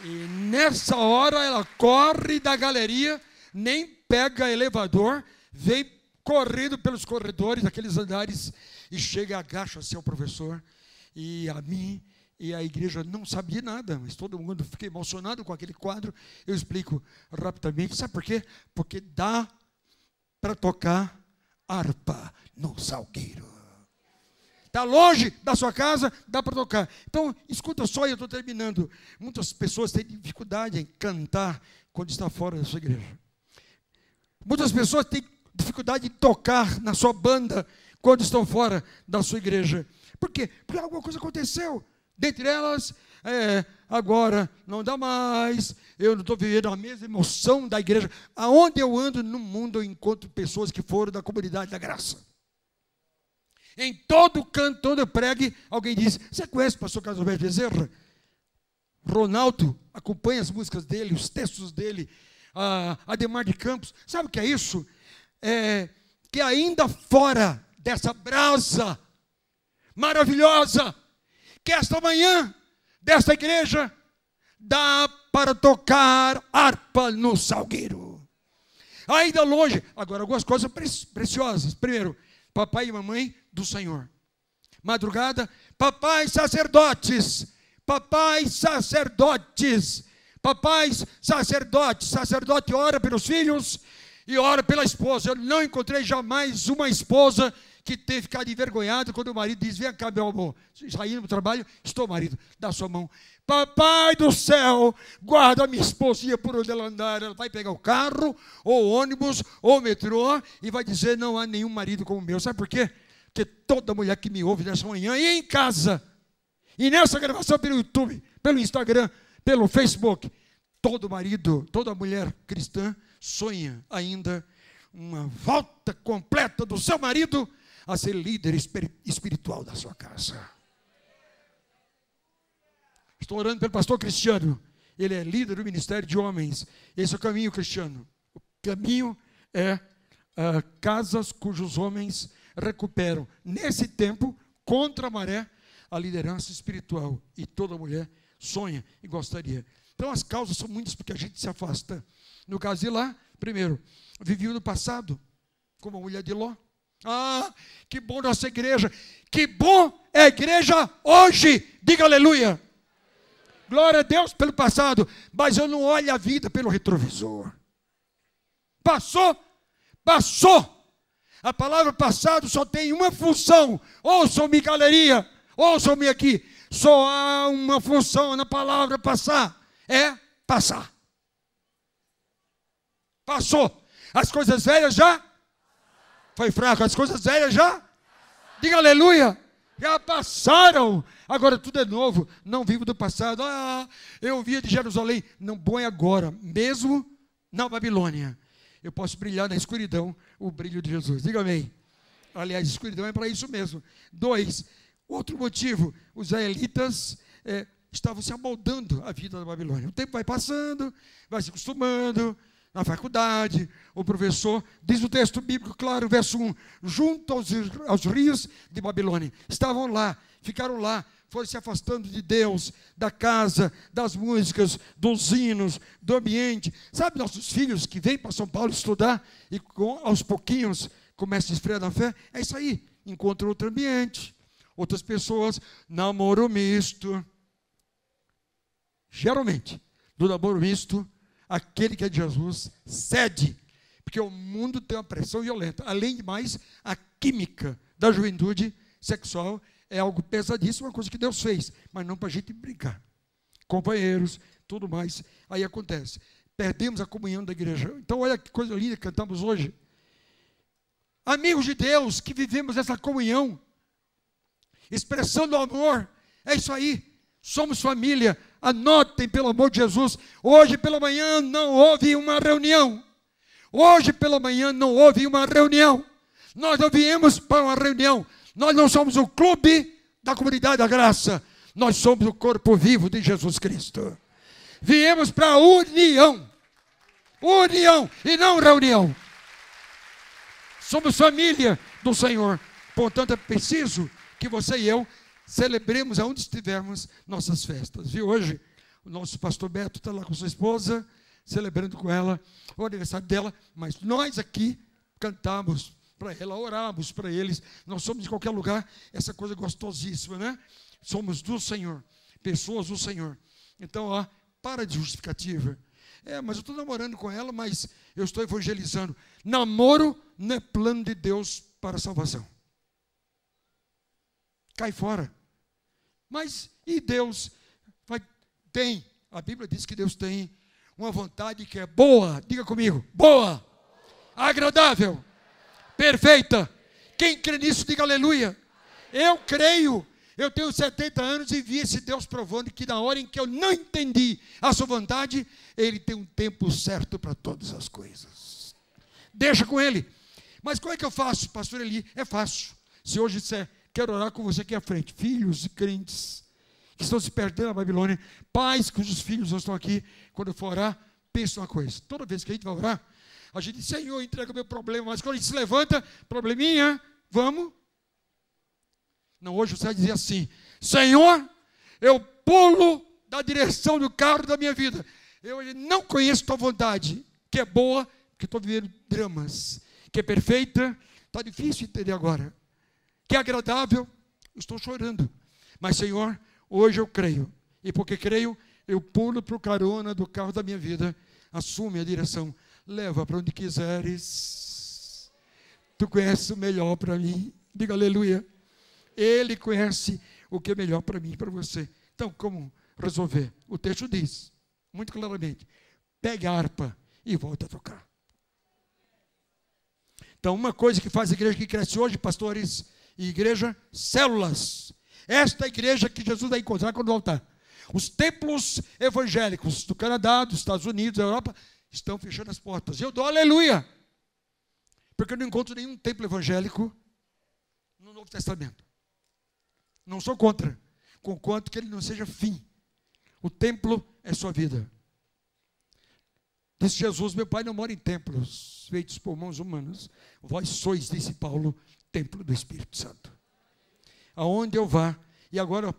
E nessa hora ela corre da galeria, nem pega elevador, vem correndo pelos corredores, aqueles andares, e chega, agacha-se ao professor e a mim, e a igreja não sabia nada, mas todo mundo fica emocionado com aquele quadro. Eu explico rapidamente, sabe por quê? Porque dá para tocar harpa no salgueiro. Está longe da sua casa, dá para tocar. Então, escuta só, e eu estou terminando. Muitas pessoas têm dificuldade em cantar quando está fora da sua igreja. Muitas pessoas têm dificuldade de tocar na sua banda quando estão fora da sua igreja. Por quê? Porque alguma coisa aconteceu. Dentre elas, é, agora não dá mais, eu não estou vivendo a mesma emoção da igreja. Aonde eu ando no mundo, eu encontro pessoas que foram da comunidade da graça. Em todo canto, todo pregue, alguém diz: Você conhece o pastor Carlos Alberto Bezerra? Ronaldo acompanha as músicas dele, os textos dele, Ademar de Campos. Sabe o que é isso? É que ainda fora dessa brasa maravilhosa, que esta manhã, desta igreja, dá para tocar harpa no salgueiro. Ainda longe, agora algumas coisas preciosas. Primeiro, papai e mamãe do Senhor. Madrugada, papai sacerdotes, papai sacerdotes, papais sacerdotes, sacerdote ora pelos filhos e ora pela esposa. Eu não encontrei jamais uma esposa que teve ficado envergonhada quando o marido diz: Vem cá, meu amor, saindo do trabalho, estou, marido, dá sua mão. Papai do céu, guarda minha esposinha por onde ela andar. Ela vai pegar o carro, ou ônibus, ou metrô, e vai dizer: Não há nenhum marido como o meu. Sabe por quê? Porque toda mulher que me ouve nessa manhã e em casa, e nessa gravação pelo YouTube, pelo Instagram, pelo Facebook, todo marido, toda mulher cristã sonha ainda uma volta completa do seu marido a ser líder espiritual da sua casa. Estou orando pelo pastor Cristiano. Ele é líder do ministério de homens. Esse é o caminho cristiano. O caminho é uh, casas cujos homens recuperam, nesse tempo, contra a maré, a liderança espiritual. E toda mulher sonha e gostaria. Então as causas são muitas porque a gente se afasta. No caso de lá, primeiro, vivia no passado, como a mulher de Ló. Ah, que bom nossa igreja. Que bom é a igreja hoje. Diga aleluia. Glória a Deus pelo passado, mas eu não olho a vida pelo retrovisor. Passou, passou. A palavra passado só tem uma função. Ouçam-me, galeria. Ouçam-me aqui. Só há uma função na palavra passar. É passar. Passou. As coisas velhas já? Foi fraco. As coisas velhas já? Diga aleluia. Já passaram. Agora tudo é novo. Não vivo do passado. Ah, eu via de Jerusalém. Não bom é agora. Mesmo na Babilônia eu posso brilhar na escuridão o brilho de Jesus. Diga amém. Aliás, escuridão é para isso mesmo. Dois, outro motivo, os israelitas é, estavam se amoldando à vida da Babilônia. O tempo vai passando, vai se acostumando, na faculdade, o professor, diz o texto bíblico, claro, verso 1, junto aos, aos rios de Babilônia. Estavam lá, ficaram lá, foram se afastando de Deus, da casa, das músicas, dos hinos, do ambiente. Sabe nossos filhos que vêm para São Paulo estudar e com, aos pouquinhos começam a esfriar na fé? É isso aí, encontram outro ambiente, outras pessoas, namoro misto. Geralmente, do namoro misto, aquele que é de Jesus cede, porque o mundo tem uma pressão violenta. Além de mais, a química da juventude sexual é algo pesadíssimo, uma coisa que Deus fez, mas não para a gente brincar. Companheiros, tudo mais. Aí acontece. Perdemos a comunhão da igreja. Então, olha que coisa linda que cantamos hoje. Amigos de Deus que vivemos essa comunhão, expressando amor, é isso aí. Somos família, Anotem, pelo amor de Jesus. Hoje pela manhã não houve uma reunião. Hoje pela manhã não houve uma reunião. Nós não viemos para uma reunião. Nós não somos o clube da comunidade da graça. Nós somos o corpo vivo de Jesus Cristo. Viemos para a união. União e não reunião. Somos família do Senhor. Portanto, é preciso que você e eu celebremos aonde estivermos nossas festas. Viu? Hoje, o nosso pastor Beto está lá com sua esposa, celebrando com ela o aniversário dela, mas nós aqui cantamos para ela, oramos para eles. Nós somos de qualquer lugar, essa coisa gostosíssima, né? Somos do Senhor, pessoas do Senhor. Então, ó, para de justificativa. É, mas eu estou namorando com ela, mas eu estou evangelizando. Namoro não é plano de Deus para a salvação. Cai fora. Mas e Deus vai, tem, a Bíblia diz que Deus tem uma vontade que é boa, diga comigo, boa, agradável, perfeita. Quem crê nisso, diga aleluia. Eu creio. Eu tenho 70 anos e vi esse Deus provando que na hora em que eu não entendi a sua vontade, Ele tem um tempo certo para todas as coisas. Deixa com Ele. Mas como é que eu faço, pastor Eli? É fácil. Se hoje disser, Quero orar com você aqui à frente. Filhos e crentes que estão se perdendo na Babilônia, pais cujos filhos não estão aqui, quando eu for orar, pense uma coisa. Toda vez que a gente vai orar, a gente diz, Senhor, entrega o meu problema, mas quando a gente se levanta, probleminha, vamos. Não, hoje você vai dizer assim, Senhor, eu pulo da direção do carro da minha vida. Eu não conheço tua vontade, que é boa, que estou vivendo dramas, que é perfeita, está difícil entender agora que agradável, estou chorando. Mas, Senhor, hoje eu creio. E porque creio, eu pulo para o carona do carro da minha vida, assume a direção, leva para onde quiseres. Tu conheces o melhor para mim. Diga aleluia. Ele conhece o que é melhor para mim e para você. Então, como resolver? O texto diz, muito claramente: pegue a harpa e volte a tocar. Então, uma coisa que faz a igreja que cresce hoje, pastores, igreja, células. Esta é igreja que Jesus vai encontrar quando voltar. Os templos evangélicos do Canadá, dos Estados Unidos, da Europa, estão fechando as portas. Eu dou aleluia. Porque eu não encontro nenhum templo evangélico no Novo Testamento. Não sou contra, conquanto que ele não seja fim. O templo é sua vida. Disse Jesus: Meu pai não mora em templos feitos por mãos humanas. Vós sois, disse Paulo, templo do Espírito Santo. Aonde eu vá, e agora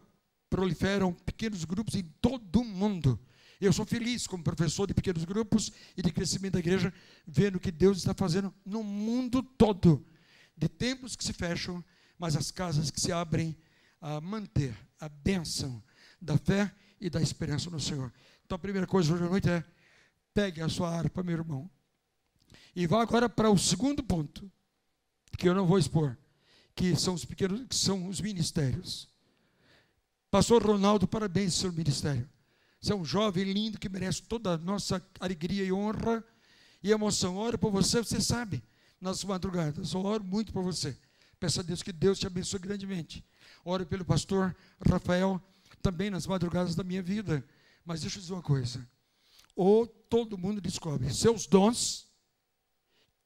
proliferam pequenos grupos em todo o mundo. Eu sou feliz como professor de pequenos grupos e de crescimento da igreja, vendo o que Deus está fazendo no mundo todo. De templos que se fecham, mas as casas que se abrem a manter a bênção da fé e da esperança no Senhor. Então a primeira coisa hoje à noite é: pegue a sua harpa, meu irmão. E vá agora para o segundo ponto que eu não vou expor, que são os pequenos, que são os ministérios. Pastor Ronaldo, parabéns pelo ministério. Você é um jovem lindo que merece toda a nossa alegria e honra e emoção. Oro por você, você sabe, nas madrugadas. Eu oro muito por você. Peço a Deus que Deus te abençoe grandemente. Oro pelo pastor Rafael, também nas madrugadas da minha vida. Mas deixa eu dizer uma coisa. Ou todo mundo descobre seus dons,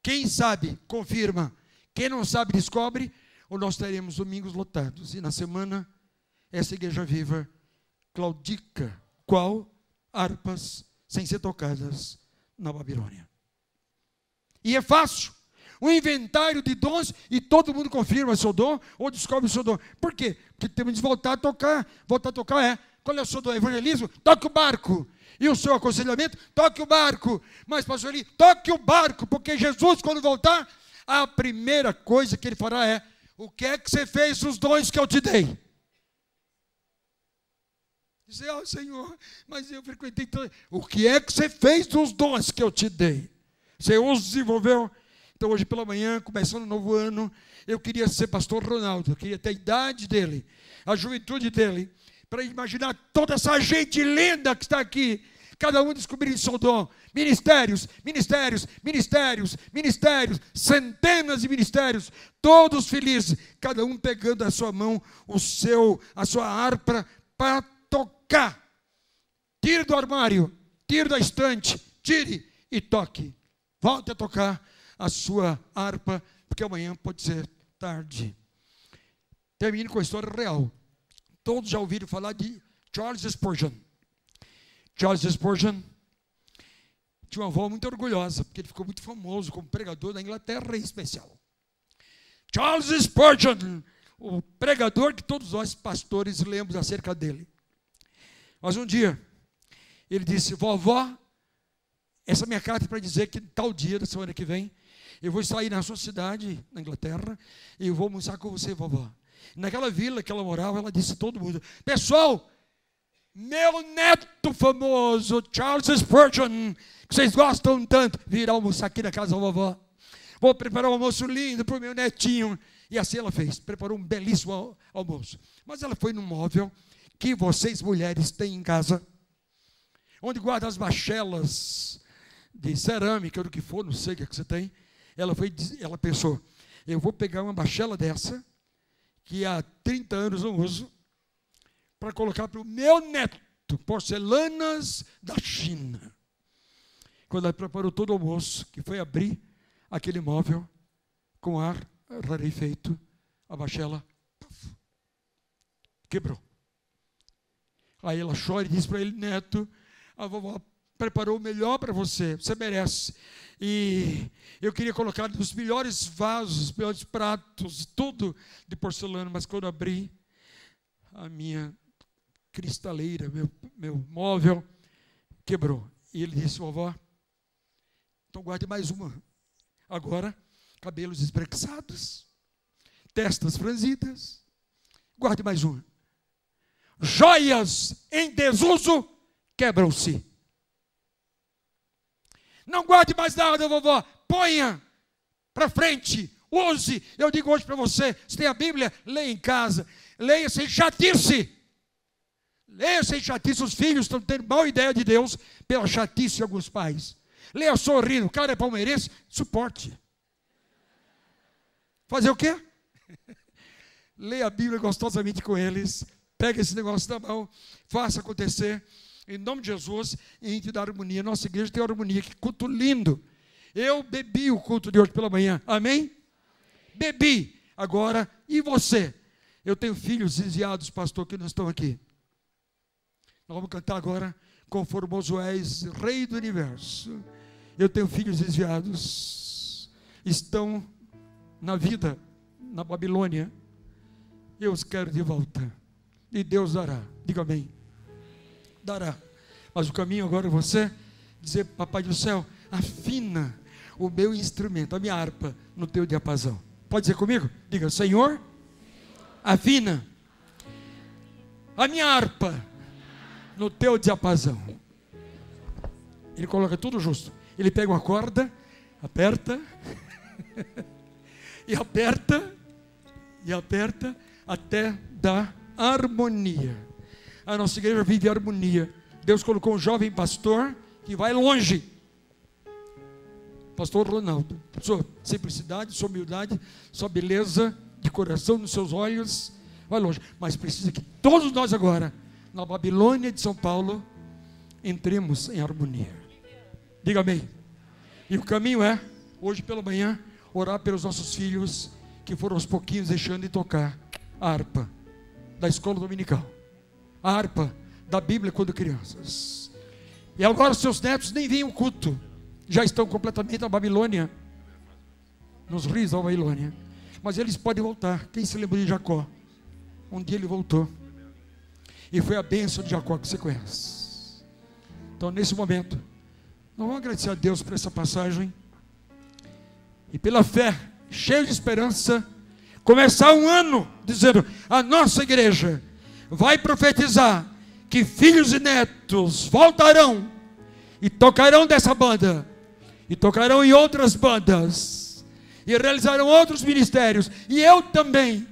quem sabe confirma Quem não sabe, descobre, ou nós teremos domingos lotados. E na semana, essa igreja viva claudica, qual harpas sem ser tocadas na Babilônia. E é fácil. Um inventário de dons e todo mundo confirma seu dom ou descobre o seu dom. Por quê? Porque temos de voltar a tocar. Voltar a tocar é. Qual é o seu dom? Evangelismo? Toque o barco. E o seu aconselhamento? Toque o barco. Mas, pastor Eli, toque o barco, porque Jesus, quando voltar, a primeira coisa que ele fará é: o que é que você fez dos dons que eu te dei? Dizer, oh, Senhor, mas eu frequentei. O que é que você fez dos dons que eu te dei? Você os desenvolveu? Então, hoje pela manhã, começando o novo ano, eu queria ser pastor Ronaldo, eu queria ter a idade dele, a juventude dele, para imaginar toda essa gente linda que está aqui, cada um descobrindo seu dom. Ministérios, ministérios, ministérios, ministérios, centenas de ministérios, todos felizes, cada um pegando a sua mão, o seu, a sua harpa para tocar. Tire do armário, tire da estante, tire e toque. Volte a tocar a sua harpa, porque amanhã pode ser tarde. Termino com a história real. Todos já ouviram falar de Charles Spurgeon. Charles Spurgeon tinha uma avó muito orgulhosa, porque ele ficou muito famoso como pregador da Inglaterra em especial. Charles Spurgeon, o pregador que todos nós pastores lemos acerca dele. Mas um dia, ele disse: Vovó, essa é minha carta é para dizer que tal dia da semana que vem, eu vou sair na sua cidade, na Inglaterra, e eu vou almoçar com você, vovó. Naquela vila que ela morava, ela disse a todo mundo: Pessoal, meu neto famoso, Charles Spurgeon, que vocês gostam tanto, virá almoçar aqui na casa da vovó. Vou preparar um almoço lindo para o meu netinho. E assim ela fez, preparou um belíssimo almoço. Mas ela foi num móvel que vocês mulheres têm em casa, onde guarda as bachelas de cerâmica, ou do que for, não sei o que, é que você tem. Ela, foi, ela pensou, eu vou pegar uma bachela dessa, que há 30 anos não uso, para colocar para o meu neto, porcelanas da China. Quando ela preparou todo o almoço, que foi abrir aquele móvel com ar rarefeito, a bachela puff, quebrou. Aí ela chora e diz para ele, neto, a vovó preparou o melhor para você, você merece. E eu queria colocar os melhores vasos, os melhores pratos, tudo de porcelana, mas quando abri a minha cristaleira, meu, meu móvel, quebrou. E ele disse, vovó, então guarde mais uma. Agora, cabelos esbranquiçados, testas franzidas, guarde mais uma. Joias em desuso quebram-se não guarde mais nada, vovó. Ponha para frente. Use. Eu digo hoje para você: se tem a Bíblia, leia em casa. Leia sem chatice. Leia sem chatice. Os filhos estão tendo mal ideia de Deus pela chatice de alguns pais. Leia sorrindo. O cara é palmeirense, suporte. Fazer o quê? [LAUGHS] Leia a Bíblia gostosamente com eles. Pega esse negócio da mão. Faça acontecer em nome de Jesus, e em te dar harmonia. Nossa igreja tem harmonia, que culto lindo. Eu bebi o culto de hoje pela manhã, amém? Bebi. Agora, e você? Eu tenho filhos desviados, pastor, que não estão aqui. Nós vamos cantar agora, conformoso és, Rei do universo. Eu tenho filhos desviados, estão na vida, na Babilônia. Eu os quero de volta. E Deus dará. Diga amém dará. Mas o caminho agora é você dizer, Papai do céu, afina o meu instrumento, a minha harpa, no teu diapasão. Pode dizer comigo? Diga, Senhor, afina a minha harpa no teu diapasão. Ele coloca tudo justo. Ele pega uma corda, aperta, [LAUGHS] e aperta, e aperta, até dar harmonia a nossa igreja vive harmonia. Deus colocou um jovem pastor que vai longe. Pastor Ronaldo, sua simplicidade, sua humildade, sua beleza de coração nos seus olhos, vai longe. Mas precisa que todos nós agora, na Babilônia de São Paulo, entremos em harmonia. Diga amém. E o caminho é, hoje pela manhã, orar pelos nossos filhos que foram aos pouquinhos deixando de tocar a harpa da escola dominical, a harpa da Bíblia quando crianças. E agora seus netos nem vêm ao culto, já estão completamente na Babilônia, nos rios da Babilônia. Mas eles podem voltar. Quem se lembra de Jacó? Um dia ele voltou. E foi a bênção de Jacó que você conhece. Então, nesse momento, nós vamos agradecer a Deus por essa passagem. E pela fé, cheio de esperança, começar um ano dizendo: a nossa igreja vai profetizar que filhos e netos voltarão e tocarão dessa banda, e tocarão em outras bandas, e realizarão outros ministérios, e eu também,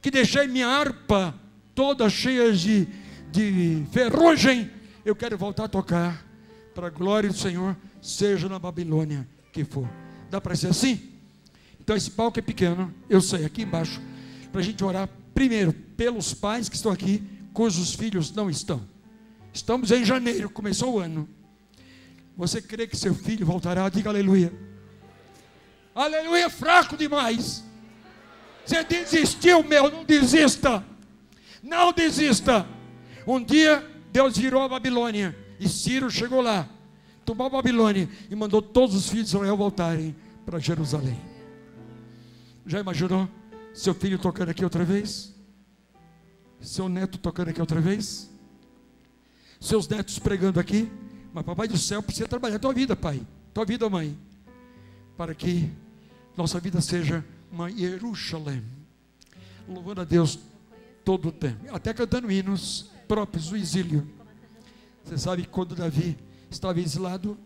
que deixei minha harpa toda cheia de, de ferrugem, eu quero voltar a tocar, para a glória do Senhor, seja na Babilônia que for. Dá para ser assim? Então esse palco é pequeno, eu sei, aqui embaixo, para a gente orar primeiro pelos pais que estão aqui, cujos filhos não estão. Estamos em janeiro, começou o ano. Você crê que seu filho voltará? Diga aleluia. Aleluia, fraco demais. Você desistiu, meu, não desista. Não desista. Um dia Deus virou a Babilônia e Ciro chegou lá, tomou a Babilônia e mandou todos os filhos de Israel voltarem para Jerusalém. Já imaginou seu filho tocando aqui outra vez? Seu neto tocando aqui outra vez? Seus netos pregando aqui? Mas papai do céu precisa trabalhar a tua vida, pai. Tua vida, mãe. Para que nossa vida seja uma Jerusalém. Louvando a Deus todo o tempo. Até cantando hinos próprios do exílio. Você sabe que quando Davi estava exilado,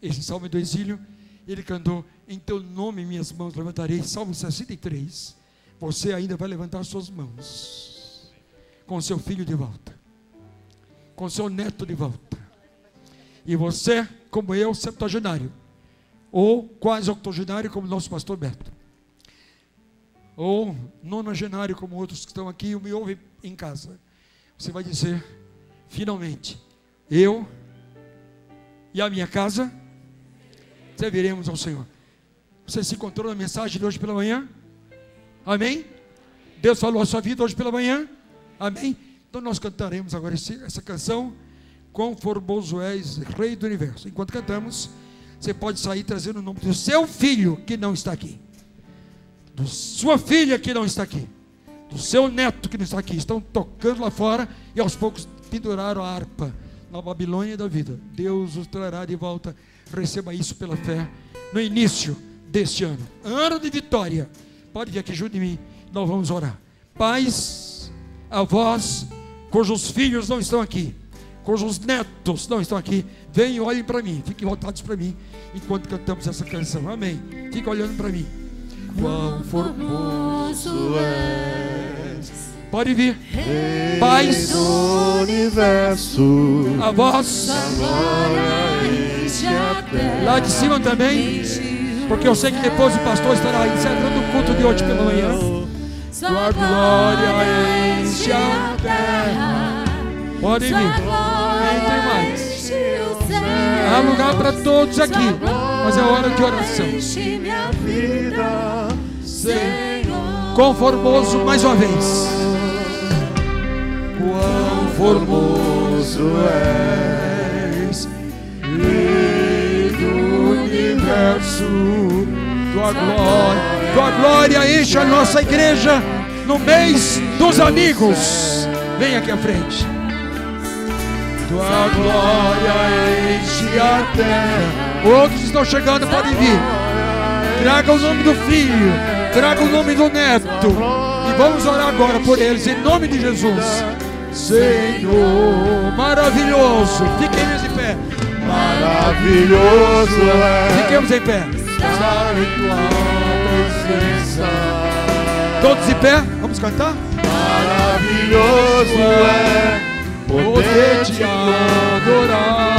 esse salmo do exílio, ele cantou: Em teu nome minhas mãos levantarei. Salmo 63. Você ainda vai levantar suas mãos com seu filho de volta, com seu neto de volta. E você, como eu, septuagenário, ou quase octogenário, como nosso pastor Beto, ou nonagenário, como outros que estão aqui e me ouvem em casa, você vai dizer: finalmente, eu e a minha casa serviremos ao Senhor. Você se encontrou na mensagem de hoje pela manhã? Amém? Deus falou a sua vida hoje pela manhã? Amém? Então nós cantaremos agora essa canção. Quão formoso és, Rei do Universo. Enquanto cantamos, você pode sair trazendo o nome do seu filho que não está aqui, sua filha que não está aqui, do seu neto que não está aqui. Estão tocando lá fora e aos poucos penduraram a harpa na Babilônia da vida. Deus os trará de volta. Receba isso pela fé no início deste ano. Ano de vitória. Pode vir aqui junto de mim. Nós vamos orar. Pais, avós, cujos filhos não estão aqui cujos netos não estão aqui, venham, olhem para mim, fiquem voltados para mim, enquanto cantamos essa canção, amém. Fiquem olhando para mim. Quão formoso és. Pode vir. Pais do universo. A voz. Lá de cima também. Porque eu sei que depois o pastor estará encerrando o culto de hoje pela manhã. Sua glória enche a terra. Pode vir. Entre mais. Há lugar para todos aqui. Mas é hora de oração. Conformoso mais uma vez. Quão formoso és, Rei do universo. Tua glória, tua glória enche a nossa igreja no mês dos amigos. Vem aqui à frente. Tua glória enche a terra. Outros estão chegando, podem vir. Traga o nome do filho, traga o nome do neto. E vamos orar agora por eles, em nome de Jesus. Senhor, maravilhoso. Fiquemos em pé. Maravilhoso é. Fiquemos em pé. Estar em tua presença. Todos em pé. Vamos cantar? Maravilhoso é poder te adorar.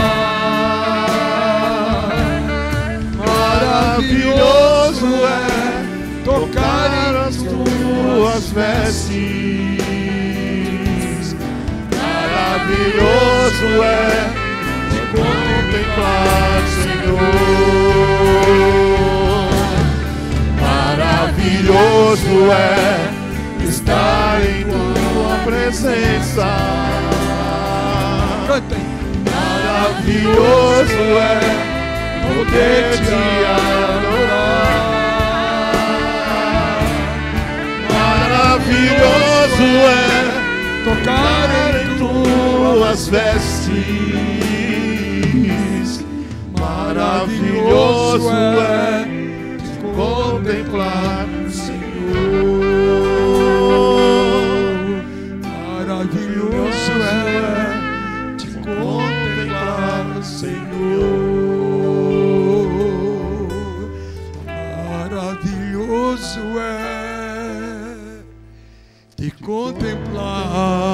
Maravilhoso é tocar as tuas vestes. Maravilhoso é te contemplar, Senhor. Maravilhoso é estar em tua presença. Maravilhoso é poder te adorar. Maravilhoso é Tocar em tuas vestes. Maravilhoso é te contemplar, Senhor. Maravilhoso é contemplar,